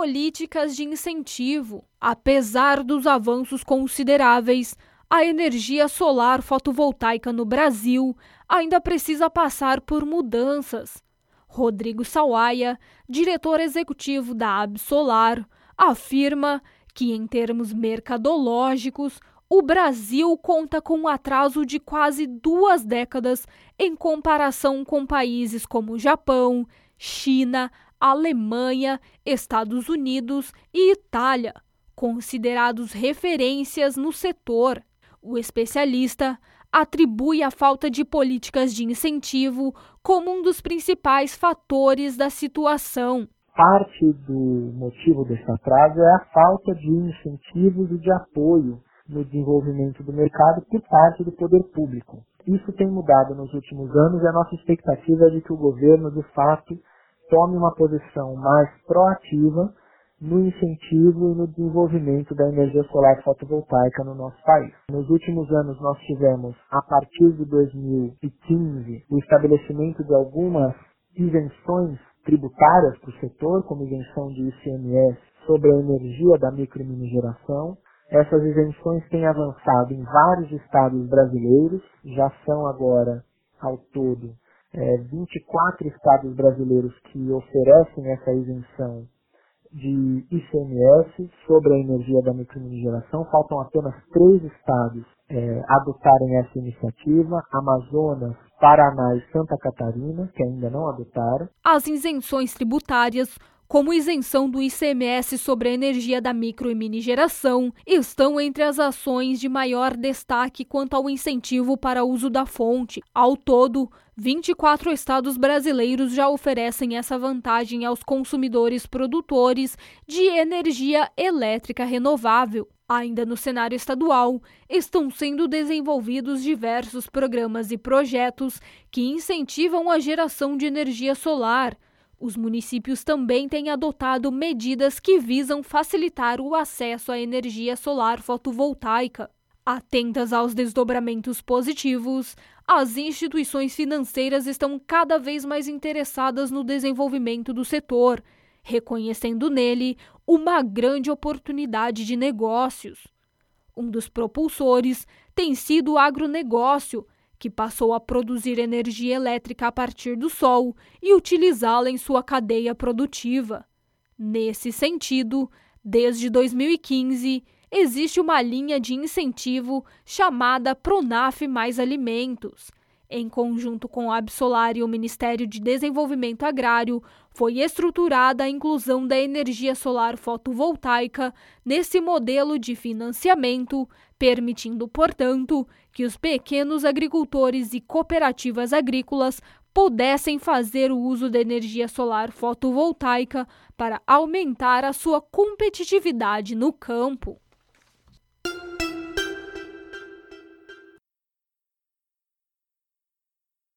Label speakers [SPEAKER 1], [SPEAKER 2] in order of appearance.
[SPEAKER 1] políticas de incentivo. Apesar dos avanços consideráveis, a energia solar fotovoltaica no Brasil ainda precisa passar por mudanças. Rodrigo Sawaia, diretor executivo da Absolar, afirma que, em termos mercadológicos, o Brasil conta com um atraso de quase duas décadas em comparação com países como Japão, China, Alemanha, Estados Unidos e Itália, considerados referências no setor. O especialista atribui a falta de políticas de incentivo como um dos principais fatores da situação.
[SPEAKER 2] Parte do motivo desse atraso é a falta de incentivos e de apoio no desenvolvimento do mercado por parte do poder público. Isso tem mudado nos últimos anos e a nossa expectativa é de que o governo, de fato, tome uma posição mais proativa no incentivo e no desenvolvimento da energia solar fotovoltaica no nosso país. Nos últimos anos nós tivemos, a partir de 2015, o estabelecimento de algumas isenções tributárias para o setor, como isenção de ICMS sobre a energia da micro e mini geração. Essas isenções têm avançado em vários estados brasileiros, já são agora, ao todo, é, 24 estados brasileiros que oferecem essa isenção de ICMS sobre a energia da micromineração. Faltam apenas três estados é, adotarem essa iniciativa: Amazonas, Paraná e Santa Catarina, que ainda não adotaram.
[SPEAKER 1] As isenções tributárias como isenção do ICMS sobre a energia da micro e mini geração, estão entre as ações de maior destaque quanto ao incentivo para uso da fonte. Ao todo, 24 estados brasileiros já oferecem essa vantagem aos consumidores produtores de energia elétrica renovável. Ainda no cenário estadual, estão sendo desenvolvidos diversos programas e projetos que incentivam a geração de energia solar. Os municípios também têm adotado medidas que visam facilitar o acesso à energia solar fotovoltaica. Atentas aos desdobramentos positivos, as instituições financeiras estão cada vez mais interessadas no desenvolvimento do setor, reconhecendo nele uma grande oportunidade de negócios. Um dos propulsores tem sido o agronegócio, que passou a produzir energia elétrica a partir do sol e utilizá-la em sua cadeia produtiva. Nesse sentido, desde 2015, existe uma linha de incentivo chamada Pronaf Mais Alimentos. Em conjunto com a Absolar e o Ministério de Desenvolvimento Agrário, foi estruturada a inclusão da energia solar fotovoltaica nesse modelo de financiamento, permitindo, portanto, que os pequenos agricultores e cooperativas agrícolas pudessem fazer o uso da energia solar fotovoltaica para aumentar a sua competitividade no campo.